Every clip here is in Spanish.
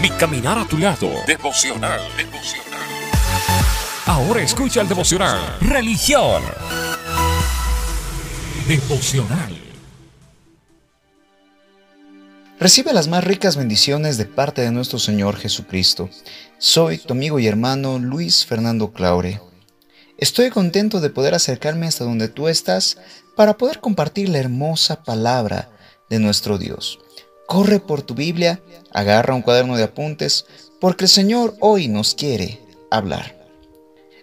Mi caminar a tu lado. Devocional. Devocional. Ahora escucha el devocional. Religión. Devocional. Recibe las más ricas bendiciones de parte de nuestro Señor Jesucristo. Soy tu amigo y hermano Luis Fernando Claure. Estoy contento de poder acercarme hasta donde tú estás para poder compartir la hermosa palabra de nuestro Dios. Corre por tu Biblia, agarra un cuaderno de apuntes, porque el Señor hoy nos quiere hablar.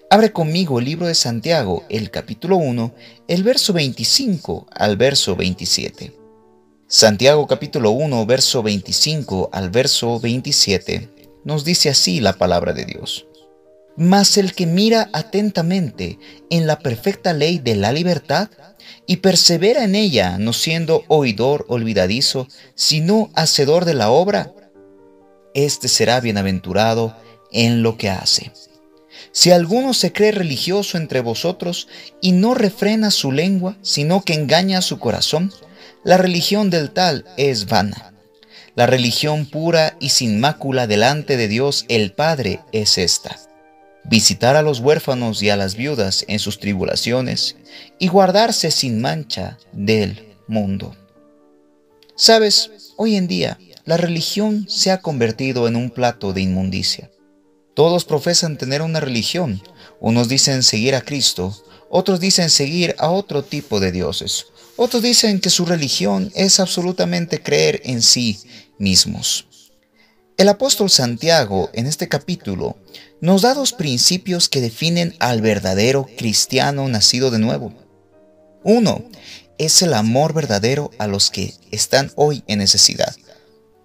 Abre conmigo el libro de Santiago, el capítulo 1, el verso 25 al verso 27. Santiago capítulo 1, verso 25 al verso 27, nos dice así la palabra de Dios. Mas el que mira atentamente en la perfecta ley de la libertad y persevera en ella, no siendo oidor olvidadizo, sino hacedor de la obra, éste será bienaventurado en lo que hace. Si alguno se cree religioso entre vosotros y no refrena su lengua, sino que engaña su corazón, la religión del tal es vana. La religión pura y sin mácula delante de Dios el Padre es esta. Visitar a los huérfanos y a las viudas en sus tribulaciones y guardarse sin mancha del mundo. Sabes, hoy en día la religión se ha convertido en un plato de inmundicia. Todos profesan tener una religión. Unos dicen seguir a Cristo, otros dicen seguir a otro tipo de dioses. Otros dicen que su religión es absolutamente creer en sí mismos. El apóstol Santiago en este capítulo nos da dos principios que definen al verdadero cristiano nacido de nuevo. Uno es el amor verdadero a los que están hoy en necesidad.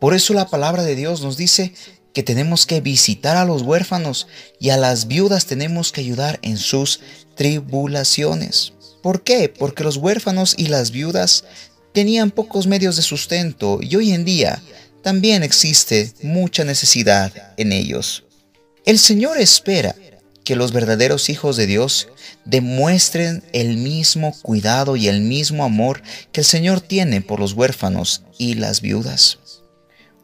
Por eso la palabra de Dios nos dice que tenemos que visitar a los huérfanos y a las viudas tenemos que ayudar en sus tribulaciones. ¿Por qué? Porque los huérfanos y las viudas tenían pocos medios de sustento y hoy en día también existe mucha necesidad en ellos. El Señor espera que los verdaderos hijos de Dios demuestren el mismo cuidado y el mismo amor que el Señor tiene por los huérfanos y las viudas.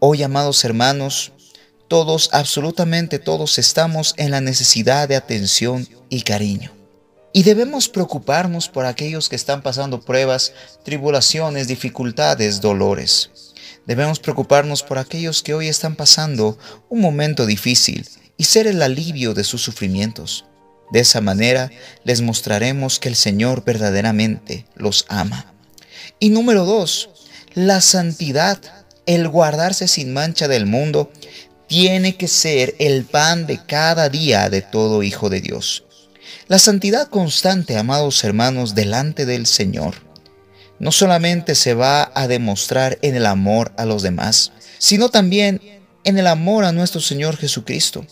Hoy, amados hermanos, todos, absolutamente todos, estamos en la necesidad de atención y cariño. Y debemos preocuparnos por aquellos que están pasando pruebas, tribulaciones, dificultades, dolores. Debemos preocuparnos por aquellos que hoy están pasando un momento difícil y ser el alivio de sus sufrimientos. De esa manera les mostraremos que el Señor verdaderamente los ama. Y número dos, la santidad, el guardarse sin mancha del mundo, tiene que ser el pan de cada día de todo hijo de Dios. La santidad constante, amados hermanos, delante del Señor, no solamente se va a demostrar en el amor a los demás, sino también en el amor a nuestro Señor Jesucristo,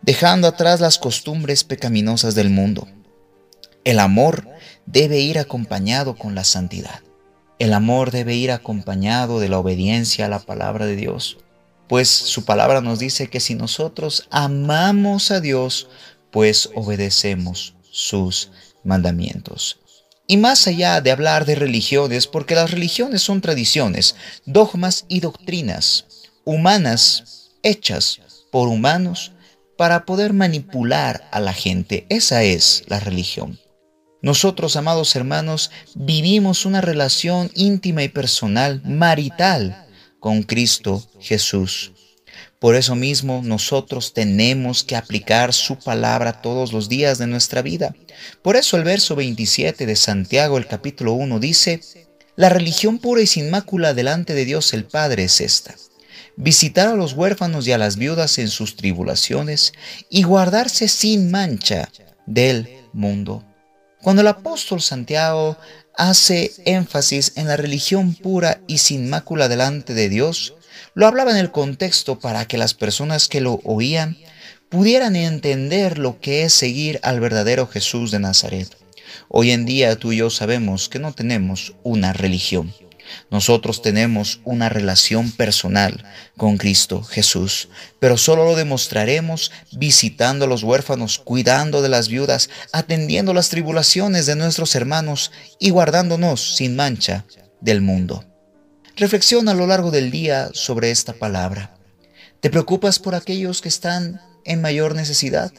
dejando atrás las costumbres pecaminosas del mundo. El amor debe ir acompañado con la santidad. El amor debe ir acompañado de la obediencia a la palabra de Dios, pues su palabra nos dice que si nosotros amamos a Dios, pues obedecemos sus mandamientos. Y más allá de hablar de religiones, porque las religiones son tradiciones, dogmas y doctrinas humanas hechas por humanos para poder manipular a la gente. Esa es la religión. Nosotros, amados hermanos, vivimos una relación íntima y personal, marital, con Cristo Jesús. Por eso mismo nosotros tenemos que aplicar su palabra todos los días de nuestra vida. Por eso el verso 27 de Santiago, el capítulo 1, dice, La religión pura y sin mácula delante de Dios el Padre es esta. Visitar a los huérfanos y a las viudas en sus tribulaciones y guardarse sin mancha del mundo. Cuando el apóstol Santiago hace énfasis en la religión pura y sin mácula delante de Dios, lo hablaba en el contexto para que las personas que lo oían pudieran entender lo que es seguir al verdadero Jesús de Nazaret. Hoy en día tú y yo sabemos que no tenemos una religión. Nosotros tenemos una relación personal con Cristo Jesús, pero solo lo demostraremos visitando a los huérfanos, cuidando de las viudas, atendiendo las tribulaciones de nuestros hermanos y guardándonos sin mancha del mundo. Reflexiona a lo largo del día sobre esta palabra. ¿Te preocupas por aquellos que están en mayor necesidad?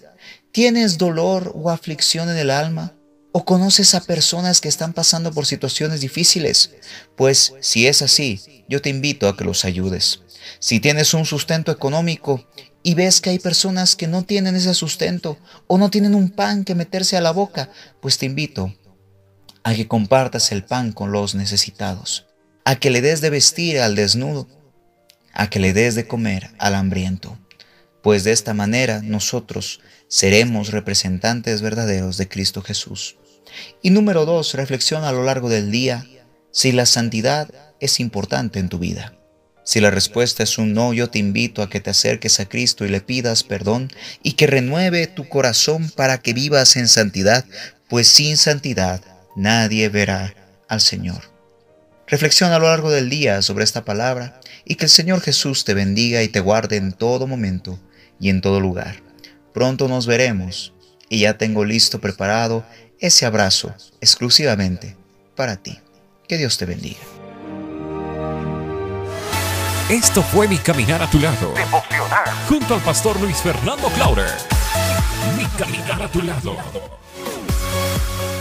¿Tienes dolor o aflicción en el alma? ¿O conoces a personas que están pasando por situaciones difíciles? Pues si es así, yo te invito a que los ayudes. Si tienes un sustento económico y ves que hay personas que no tienen ese sustento o no tienen un pan que meterse a la boca, pues te invito a que compartas el pan con los necesitados, a que le des de vestir al desnudo, a que le des de comer al hambriento, pues de esta manera nosotros seremos representantes verdaderos de Cristo Jesús. Y número dos, reflexiona a lo largo del día si la santidad es importante en tu vida. Si la respuesta es un no, yo te invito a que te acerques a Cristo y le pidas perdón y que renueve tu corazón para que vivas en santidad, pues sin santidad nadie verá al Señor. Reflexiona a lo largo del día sobre esta palabra y que el Señor Jesús te bendiga y te guarde en todo momento y en todo lugar. Pronto nos veremos y ya tengo listo preparado ese abrazo exclusivamente para ti. Que Dios te bendiga. Esto fue Mi Caminar a tu lado. Junto al pastor Luis Fernando Clauder. Mi Caminar a tu lado.